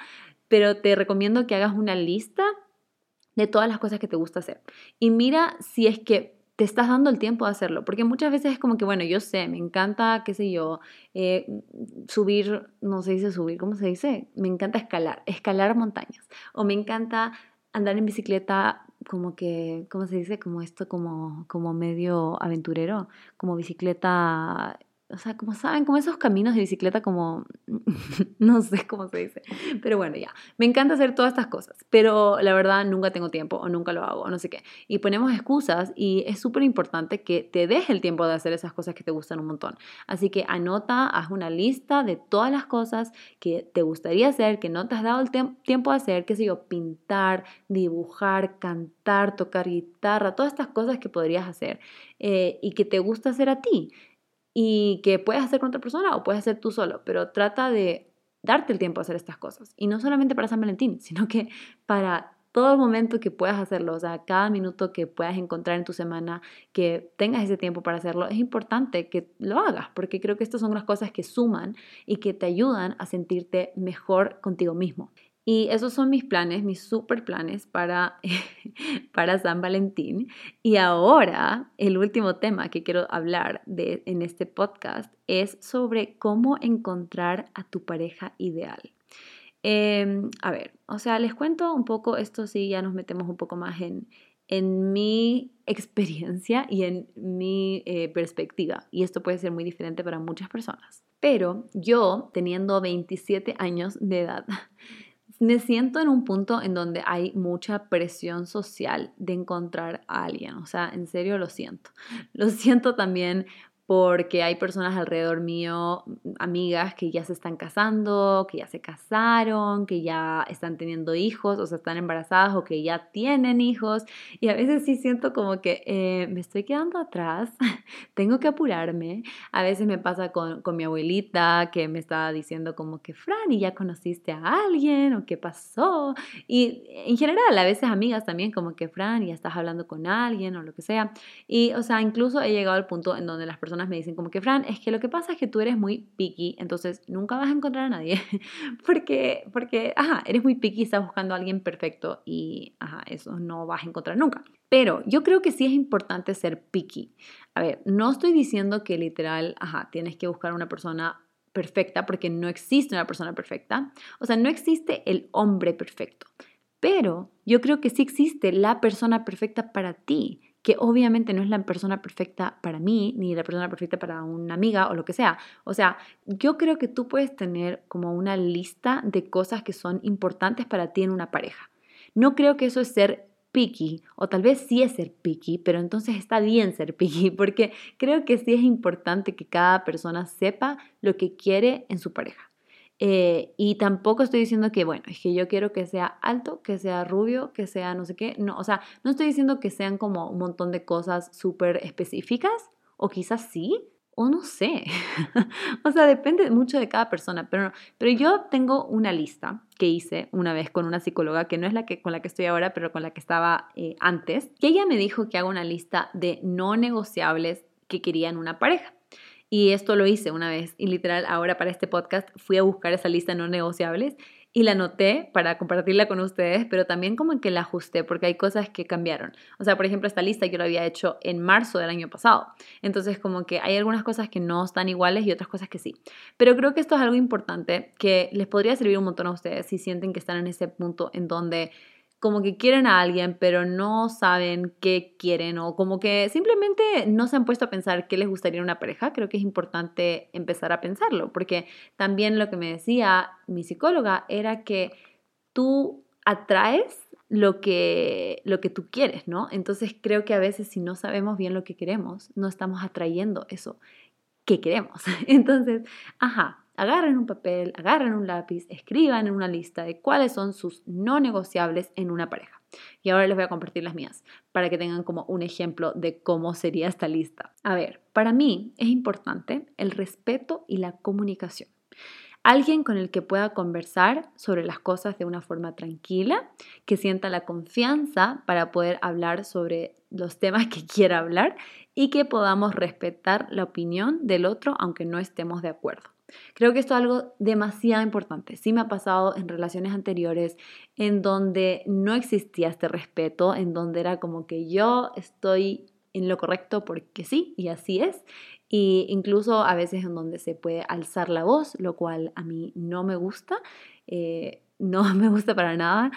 pero te recomiendo que hagas una lista de todas las cosas que te gusta hacer. Y mira si es que te estás dando el tiempo de hacerlo, porque muchas veces es como que, bueno, yo sé, me encanta, qué sé yo, eh, subir, no se dice subir, ¿cómo se dice? Me encanta escalar, escalar montañas, o me encanta andar en bicicleta como que, ¿cómo se dice? Como esto, como, como medio aventurero, como bicicleta o sea, como saben, como esos caminos de bicicleta, como, no sé cómo se dice, pero bueno, ya, me encanta hacer todas estas cosas, pero la verdad nunca tengo tiempo o nunca lo hago, o no sé qué, y ponemos excusas y es súper importante que te deje el tiempo de hacer esas cosas que te gustan un montón. Así que anota, haz una lista de todas las cosas que te gustaría hacer, que no te has dado el tiempo de hacer, qué sé yo, pintar, dibujar, cantar, tocar guitarra, todas estas cosas que podrías hacer eh, y que te gusta hacer a ti y que puedes hacer con otra persona o puedes hacer tú solo, pero trata de darte el tiempo a hacer estas cosas. Y no solamente para San Valentín, sino que para todo el momento que puedas hacerlo, o sea, cada minuto que puedas encontrar en tu semana, que tengas ese tiempo para hacerlo, es importante que lo hagas, porque creo que estas son las cosas que suman y que te ayudan a sentirte mejor contigo mismo. Y esos son mis planes, mis super planes para, para San Valentín. Y ahora el último tema que quiero hablar de, en este podcast es sobre cómo encontrar a tu pareja ideal. Em, a ver, o sea, les cuento un poco, esto sí, ya nos metemos un poco más en, en mi experiencia y en mi eh, perspectiva. Y esto puede ser muy diferente para muchas personas. Pero yo, teniendo 27 años de edad, me siento en un punto en donde hay mucha presión social de encontrar a alguien. O sea, en serio lo siento. Lo siento también porque hay personas alrededor mío, amigas que ya se están casando, que ya se casaron, que ya están teniendo hijos, o sea, están embarazadas o que ya tienen hijos. Y a veces sí siento como que eh, me estoy quedando atrás, tengo que apurarme. A veces me pasa con, con mi abuelita que me está diciendo como que, Fran, ¿y ya conociste a alguien? ¿O qué pasó? Y en general, a veces amigas también como que, Fran, ya estás hablando con alguien o lo que sea. Y, o sea, incluso he llegado al punto en donde las personas me dicen como que, Fran, es que lo que pasa es que tú eres muy picky, entonces nunca vas a encontrar a nadie, porque, porque, ajá, eres muy picky, estás buscando a alguien perfecto y, ajá, eso no vas a encontrar nunca. Pero yo creo que sí es importante ser picky. A ver, no estoy diciendo que literal, ajá, tienes que buscar una persona perfecta porque no existe una persona perfecta. O sea, no existe el hombre perfecto. Pero yo creo que sí existe la persona perfecta para ti que obviamente no es la persona perfecta para mí, ni la persona perfecta para una amiga o lo que sea. O sea, yo creo que tú puedes tener como una lista de cosas que son importantes para ti en una pareja. No creo que eso es ser picky, o tal vez sí es ser picky, pero entonces está bien ser picky, porque creo que sí es importante que cada persona sepa lo que quiere en su pareja. Eh, y tampoco estoy diciendo que, bueno, es que yo quiero que sea alto, que sea rubio, que sea no sé qué. No, o sea, no estoy diciendo que sean como un montón de cosas súper específicas, o quizás sí, o no sé. o sea, depende mucho de cada persona. Pero, pero yo tengo una lista que hice una vez con una psicóloga, que no es la que, con la que estoy ahora, pero con la que estaba eh, antes, que ella me dijo que haga una lista de no negociables que quería en una pareja. Y esto lo hice una vez y literal ahora para este podcast fui a buscar esa lista no negociables y la anoté para compartirla con ustedes, pero también como que la ajusté porque hay cosas que cambiaron. O sea, por ejemplo, esta lista yo la había hecho en marzo del año pasado. Entonces como que hay algunas cosas que no están iguales y otras cosas que sí. Pero creo que esto es algo importante que les podría servir un montón a ustedes si sienten que están en ese punto en donde como que quieren a alguien, pero no saben qué quieren o como que simplemente no se han puesto a pensar qué les gustaría una pareja, creo que es importante empezar a pensarlo, porque también lo que me decía mi psicóloga era que tú atraes lo que, lo que tú quieres, ¿no? Entonces creo que a veces si no sabemos bien lo que queremos, no estamos atrayendo eso que queremos. Entonces, ajá, agarren un papel, agarren un lápiz, escriban en una lista de cuáles son sus no negociables en una pareja. Y ahora les voy a compartir las mías para que tengan como un ejemplo de cómo sería esta lista. A ver, para mí es importante el respeto y la comunicación. Alguien con el que pueda conversar sobre las cosas de una forma tranquila, que sienta la confianza para poder hablar sobre los temas que quiera hablar y que podamos respetar la opinión del otro aunque no estemos de acuerdo. Creo que esto es algo demasiado importante. Sí me ha pasado en relaciones anteriores en donde no existía este respeto, en donde era como que yo estoy en lo correcto porque sí, y así es. Y incluso a veces en donde se puede alzar la voz, lo cual a mí no me gusta, eh, no me gusta para nada.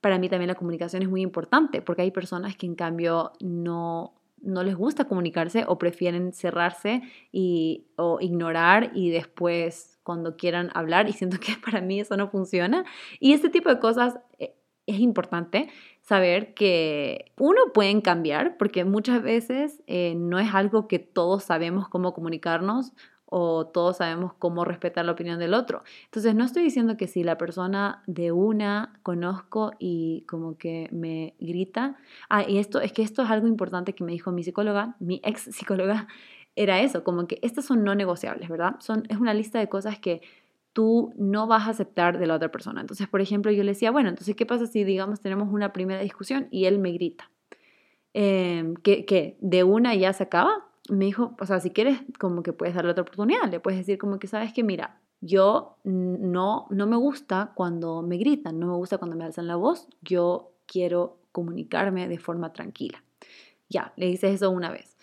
Para mí también la comunicación es muy importante porque hay personas que en cambio no no les gusta comunicarse o prefieren cerrarse y, o ignorar y después cuando quieran hablar y siento que para mí eso no funciona. Y este tipo de cosas eh, es importante saber que uno pueden cambiar porque muchas veces eh, no es algo que todos sabemos cómo comunicarnos o todos sabemos cómo respetar la opinión del otro. Entonces, no estoy diciendo que si la persona de una conozco y como que me grita, ah, y esto es que esto es algo importante que me dijo mi psicóloga, mi ex psicóloga, era eso, como que estas son no negociables, ¿verdad? Son, es una lista de cosas que tú no vas a aceptar de la otra persona. Entonces, por ejemplo, yo le decía, bueno, entonces, ¿qué pasa si, digamos, tenemos una primera discusión y él me grita? Eh, ¿que, ¿Que de una ya se acaba? Me dijo, o sea, si quieres, como que puedes darle otra oportunidad, le puedes decir como que, sabes que, mira, yo no, no me gusta cuando me gritan, no me gusta cuando me alzan la voz, yo quiero comunicarme de forma tranquila. Ya, le dices eso una vez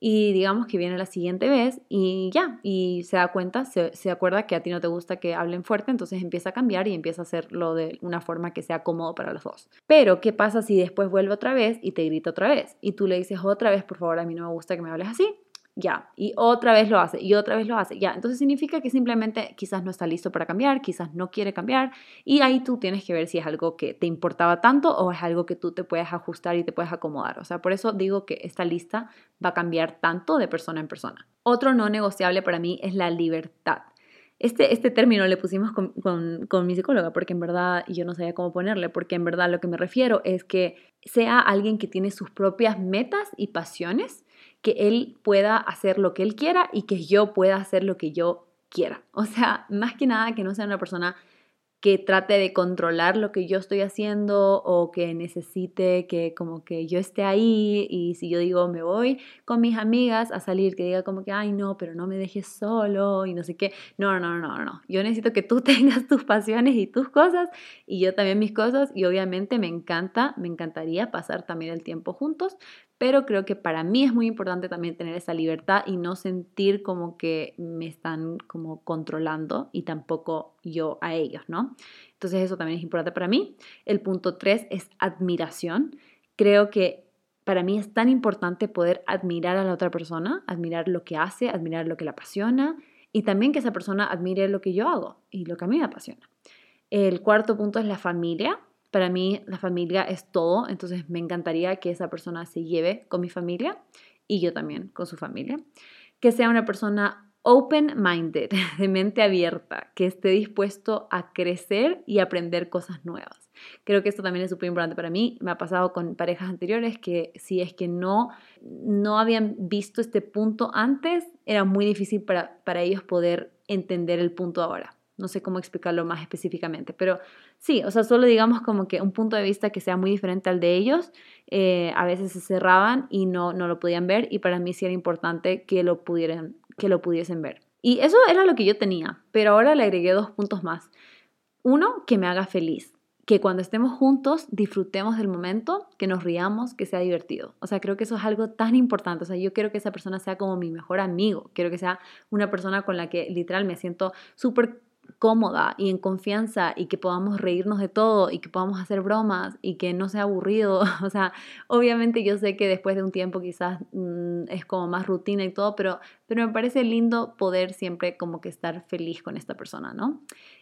y digamos que viene la siguiente vez y ya, y se da cuenta, se, se, acuerda que a ti no te gusta que hablen fuerte, entonces empieza a cambiar y empieza a hacerlo de una forma que sea cómodo para los dos. Pero, ¿qué pasa si después vuelve otra vez y te grita otra vez? Y tú le dices otra vez, por favor, a mí no me gusta que me hables así ya, y otra vez lo hace, y otra vez lo hace, ya. Entonces significa que simplemente quizás no está listo para cambiar, quizás no quiere cambiar, y ahí tú tienes que ver si es algo que te importaba tanto o es algo que tú te puedes ajustar y te puedes acomodar. O sea, por eso digo que esta lista va a cambiar tanto de persona en persona. Otro no negociable para mí es la libertad. Este, este término le pusimos con, con, con mi psicóloga porque en verdad yo no sabía cómo ponerle, porque en verdad lo que me refiero es que sea alguien que tiene sus propias metas y pasiones que él pueda hacer lo que él quiera y que yo pueda hacer lo que yo quiera. O sea, más que nada que no sea una persona que trate de controlar lo que yo estoy haciendo o que necesite que como que yo esté ahí y si yo digo me voy con mis amigas a salir, que diga como que, ay no, pero no me dejes solo y no sé qué. No, no, no, no, no. Yo necesito que tú tengas tus pasiones y tus cosas y yo también mis cosas y obviamente me encanta, me encantaría pasar también el tiempo juntos, pero creo que para mí es muy importante también tener esa libertad y no sentir como que me están como controlando y tampoco yo a ellos, ¿no? Entonces eso también es importante para mí. El punto tres es admiración. Creo que para mí es tan importante poder admirar a la otra persona, admirar lo que hace, admirar lo que le apasiona y también que esa persona admire lo que yo hago y lo que a mí me apasiona. El cuarto punto es la familia. Para mí la familia es todo, entonces me encantaría que esa persona se lleve con mi familia y yo también con su familia. Que sea una persona open-minded, de mente abierta, que esté dispuesto a crecer y aprender cosas nuevas. Creo que esto también es súper importante para mí. Me ha pasado con parejas anteriores que si es que no, no habían visto este punto antes, era muy difícil para, para ellos poder entender el punto ahora. No sé cómo explicarlo más específicamente, pero sí, o sea, solo digamos como que un punto de vista que sea muy diferente al de ellos, eh, a veces se cerraban y no, no lo podían ver y para mí sí era importante que lo, pudieran, que lo pudiesen ver. Y eso era lo que yo tenía, pero ahora le agregué dos puntos más. Uno, que me haga feliz, que cuando estemos juntos disfrutemos del momento, que nos riamos, que sea divertido. O sea, creo que eso es algo tan importante. O sea, yo quiero que esa persona sea como mi mejor amigo, quiero que sea una persona con la que literal me siento súper cómoda y en confianza y que podamos reírnos de todo y que podamos hacer bromas y que no sea aburrido. O sea, obviamente yo sé que después de un tiempo quizás mm, es como más rutina y todo, pero, pero me parece lindo poder siempre como que estar feliz con esta persona, ¿no?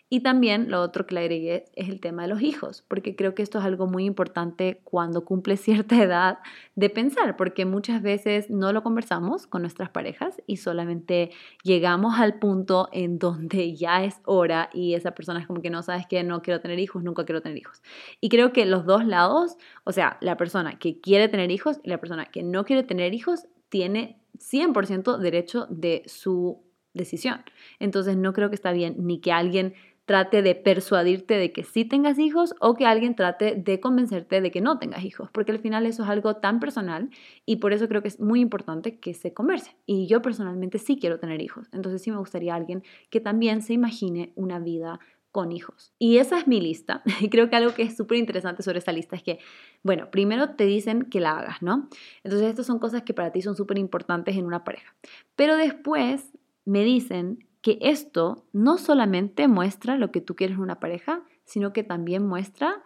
Y también lo otro que le agregué es el tema de los hijos, porque creo que esto es algo muy importante cuando cumple cierta edad de pensar, porque muchas veces no lo conversamos con nuestras parejas y solamente llegamos al punto en donde ya es hora y esa persona es como que no sabes que no quiero tener hijos, nunca quiero tener hijos. Y creo que los dos lados, o sea, la persona que quiere tener hijos y la persona que no quiere tener hijos, tiene 100% derecho de su decisión. Entonces no creo que está bien ni que alguien trate de persuadirte de que sí tengas hijos o que alguien trate de convencerte de que no tengas hijos, porque al final eso es algo tan personal y por eso creo que es muy importante que se converse. Y yo personalmente sí quiero tener hijos, entonces sí me gustaría alguien que también se imagine una vida con hijos. Y esa es mi lista. Y creo que algo que es súper interesante sobre esta lista es que, bueno, primero te dicen que la hagas, ¿no? Entonces estas son cosas que para ti son súper importantes en una pareja. Pero después me dicen que esto no solamente muestra lo que tú quieres en una pareja, sino que también muestra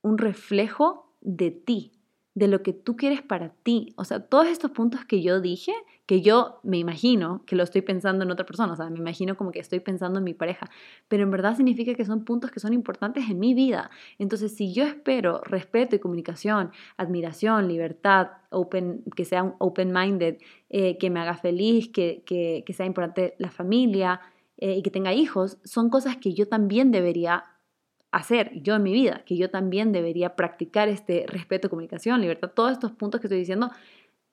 un reflejo de ti, de lo que tú quieres para ti. O sea, todos estos puntos que yo dije, que yo me imagino que lo estoy pensando en otra persona, o sea, me imagino como que estoy pensando en mi pareja, pero en verdad significa que son puntos que son importantes en mi vida. Entonces, si yo espero respeto y comunicación, admiración, libertad, open, que sea un open-minded, eh, que me haga feliz, que, que, que sea importante la familia eh, y que tenga hijos, son cosas que yo también debería hacer yo en mi vida, que yo también debería practicar este respeto, comunicación, libertad, todos estos puntos que estoy diciendo,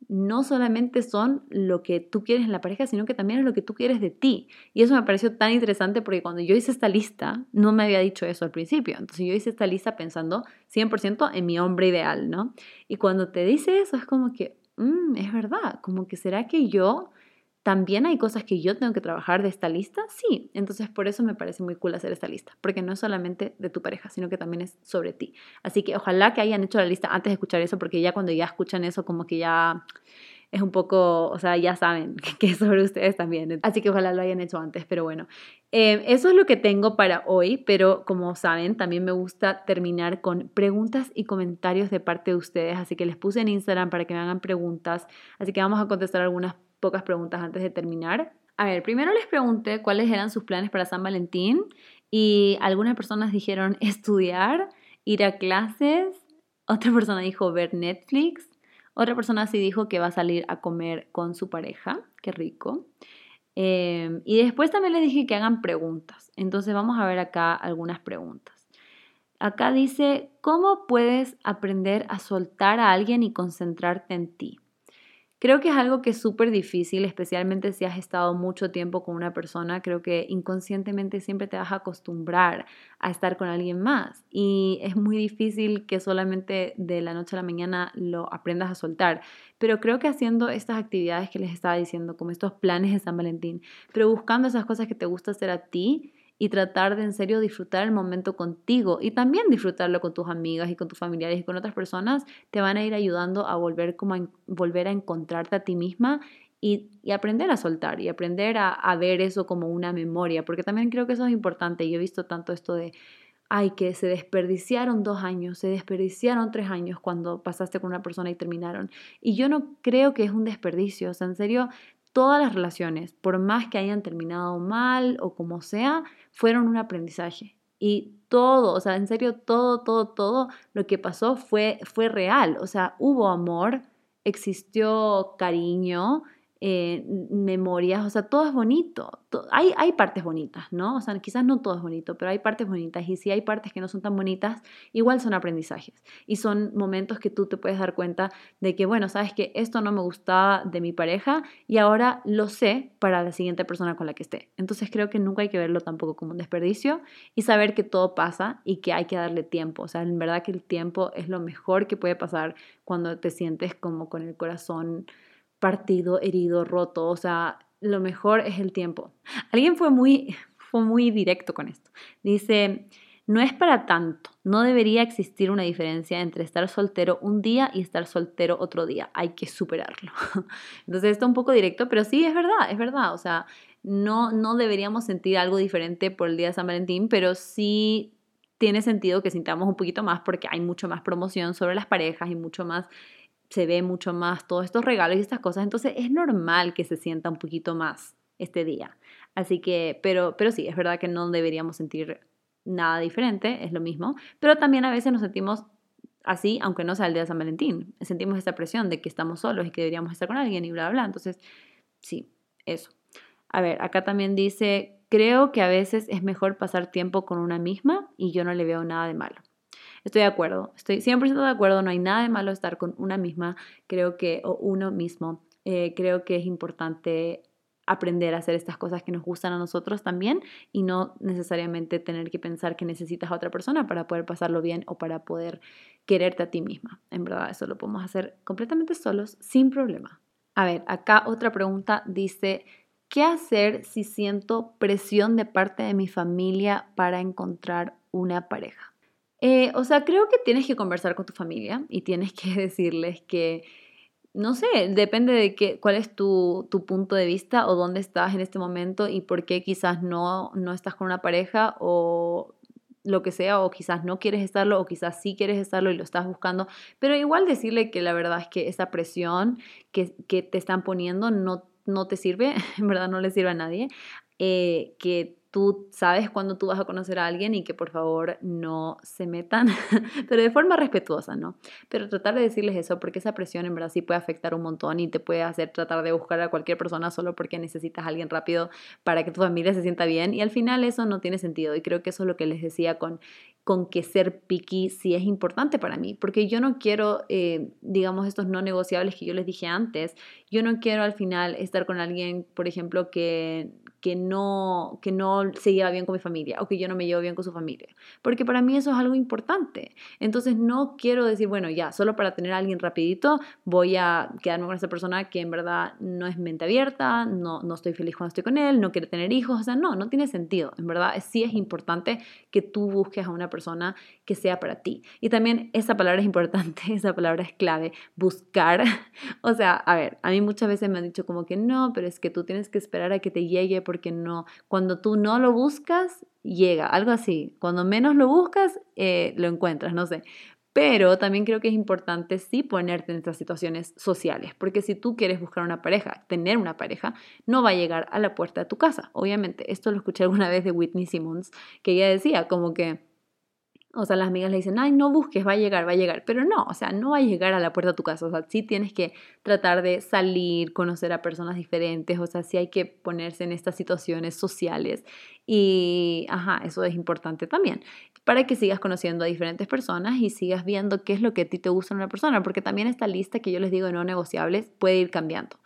no solamente son lo que tú quieres en la pareja, sino que también es lo que tú quieres de ti. Y eso me pareció tan interesante porque cuando yo hice esta lista, no me había dicho eso al principio. Entonces yo hice esta lista pensando 100% en mi hombre ideal, ¿no? Y cuando te dice eso es como que, mm, es verdad, como que será que yo ¿También hay cosas que yo tengo que trabajar de esta lista? Sí, entonces por eso me parece muy cool hacer esta lista, porque no es solamente de tu pareja, sino que también es sobre ti. Así que ojalá que hayan hecho la lista antes de escuchar eso, porque ya cuando ya escuchan eso, como que ya es un poco, o sea, ya saben que es sobre ustedes también. Así que ojalá lo hayan hecho antes, pero bueno, eh, eso es lo que tengo para hoy, pero como saben, también me gusta terminar con preguntas y comentarios de parte de ustedes, así que les puse en Instagram para que me hagan preguntas, así que vamos a contestar algunas pocas preguntas antes de terminar. A ver, primero les pregunté cuáles eran sus planes para San Valentín y algunas personas dijeron estudiar, ir a clases, otra persona dijo ver Netflix, otra persona sí dijo que va a salir a comer con su pareja, qué rico. Em, y después también les dije que hagan preguntas. Entonces vamos a ver acá algunas preguntas. Acá dice, ¿cómo puedes aprender a soltar a alguien y concentrarte en ti? Creo que es algo que es súper difícil, especialmente si has estado mucho tiempo con una persona. Creo que inconscientemente siempre te vas a acostumbrar a estar con alguien más. Y es muy difícil que solamente de la noche a la mañana lo aprendas a soltar. Pero creo que haciendo estas actividades que les estaba diciendo, como estos planes de San Valentín, pero buscando esas cosas que te gusta hacer a ti, y tratar de en serio disfrutar el momento contigo y también disfrutarlo con tus amigas y con tus familiares y con otras personas te van a ir ayudando a volver como a, volver a encontrarte a ti misma y, aprender a soltar y aprender a, a, ver eso como una memoria, porque también creo que eso es importante. Yo he visto tanto esto de, ay, que se desperdiciaron dos años, se desperdiciaron tres años cuando pasaste con una persona y terminaron. Y yo no creo que es un desperdicio, o sea, en serio, todas las relaciones, por más que hayan terminado mal o como sea, fueron un aprendizaje. Y todo, o sea, en serio, todo, todo, todo lo que pasó fue, fue real. O sea, hubo amor, existió cariño, eh, memorias, o sea, todo es bonito. hay, hay partes bonitas, ¿no? O sea, quizás no todo es bonito, pero hay partes bonitas y si hay partes que no son tan bonitas, igual son aprendizajes y son momentos que tú te puedes dar cuenta de que, bueno, sabes que esto no me gustaba de mi pareja y ahora lo sé para la siguiente persona con la que esté. Entonces creo que nunca hay que verlo tampoco como un desperdicio y saber que todo pasa y que hay que darle tiempo. O sea, en verdad que el tiempo es lo mejor que puede pasar cuando te sientes como con el corazón partido, herido, roto. O sea, lo mejor es el tiempo. Alguien fue muy, fue muy directo con esto. Dice, no es para tanto. No debería existir una diferencia entre estar soltero un día y estar soltero otro día. Hay que superarlo. Entonces está un poco directo, pero sí es verdad, es verdad. O sea, no, no deberíamos sentir algo diferente por el día de San Valentín, pero sí tiene sentido que sintamos un poquito más porque hay mucho más promoción sobre las parejas y mucho más se ve mucho más todos estos regalos y estas cosas, entonces es normal que se sienta un poquito más este día. Así que, pero, pero sí, es verdad que no deberíamos sentir nada diferente, es lo mismo, pero también a veces nos sentimos así, aunque no sea el día de San Valentín. Sentimos esa presión de que estamos solos y que deberíamos estar con alguien y bla, bla, bla. Entonces, sí, eso. A ver, acá también dice, creo que a veces es mejor pasar tiempo con una misma y yo no le veo nada de malo. Estoy de acuerdo, estoy 100% de acuerdo, no hay nada de malo estar con una misma, creo que, o uno mismo. Eh, creo que es importante aprender a hacer estas cosas que nos gustan a nosotros también y no necesariamente tener que pensar que necesitas a otra persona para poder pasarlo bien o para poder quererte a ti misma. En verdad, eso lo podemos hacer completamente solos, sin problema. A ver, acá otra pregunta dice, ¿qué hacer si siento presión de parte de mi familia para encontrar una pareja? Eh, o sea, creo que tienes que conversar con tu familia y tienes que decirles que no sé, depende de qué, cuál es tu, tu, punto de vista o dónde estás en este momento y por qué quizás no, no estás con una pareja o lo que sea, o quizás no quieres estarlo, o quizás sí quieres estarlo y lo estás buscando, pero igual decirle que la verdad es que esa presión que, que te están poniendo no, no te sirve, en verdad no le sirve a nadie, eh, que tú sabes cuando tú vas a conocer a alguien y que por favor no se metan, pero de forma respetuosa, ¿no? Pero tratar de decirles eso porque esa presión en verdad sí puede afectar un montón y te puede hacer tratar de buscar a cualquier persona solo porque necesitas a alguien rápido para que tu familia se sienta bien y al final eso no tiene sentido y creo que eso es lo que les decía con con que ser picky sí es importante para mí, porque yo no quiero, eh, digamos, estos no negociables que yo les dije antes, yo no quiero al final estar con alguien, por ejemplo, que, que no, que no se lleva bien con mi familia o que yo no me llevo bien con su familia. Porque para mí eso es algo importante. Entonces no quiero decir, bueno, ya, solo para tener a alguien rapidito voy a quedarme con esa persona que en verdad no es mente abierta, no, no estoy feliz cuando estoy con él, no quiere tener hijos. O sea, no, no tiene sentido. En verdad sí es importante que tú busques a una persona que sea para ti. Y también esa palabra es importante, esa palabra es clave, buscar. O sea, a ver, a mí muchas veces me han dicho como que no, pero es que tú tienes que esperar a que te llegue porque no, cuando tú no lo buscas, llega, algo así. Cuando menos lo buscas, eh, lo encuentras, no sé. Pero también creo que es importante sí ponerte en estas situaciones sociales, porque si tú quieres buscar una pareja, tener una pareja, no va a llegar a la puerta de tu casa. Obviamente, esto lo escuché alguna vez de Whitney Simmons, que ella decía como que o sea, las amigas le dicen, ay, no busques, va a llegar, va a llegar. Pero no, o sea, no va a llegar a la puerta de tu casa. O sea, sí tienes que tratar de salir, conocer a personas diferentes. O sea, sí hay que ponerse en estas situaciones sociales. Y, ajá, eso es importante también. Para que sigas conociendo a diferentes personas y sigas viendo qué es lo que a ti te gusta en una persona. Porque también esta lista que yo les digo de no negociables puede ir cambiando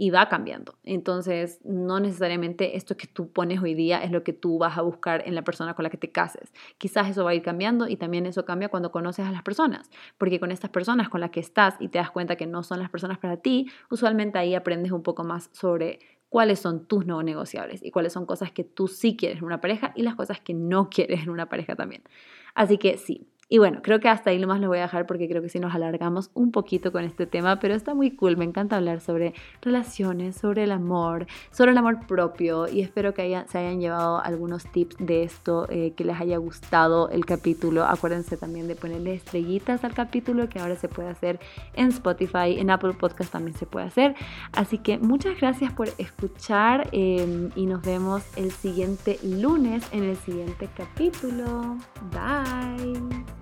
y va cambiando. Entonces, no necesariamente esto que tú pones hoy día es lo que tú vas a buscar en la persona con la que te cases. Quizás eso va a ir cambiando y también eso cambia cuando conoces a las personas, porque con estas personas con las que estás y te das cuenta que no son las personas para ti, usualmente ahí aprendes un poco más sobre cuáles son tus no negociables y cuáles son cosas que tú sí quieres en una pareja y las cosas que no quieres en una pareja también. Así que sí, y bueno, creo que hasta ahí lo más lo voy a dejar porque creo que si nos alargamos un poquito con este tema, pero está muy cool. Me encanta hablar sobre relaciones, sobre el amor, sobre el amor propio y espero que se hayan llevado algunos tips de esto, eh, que les haya gustado el capítulo. Acuérdense también de ponerle estrellitas al capítulo que ahora se puede hacer en Spotify, en Apple Podcast también se puede hacer. Así que muchas gracias por escuchar em, y nos vemos el siguiente lunes en el siguiente capítulo. Bye.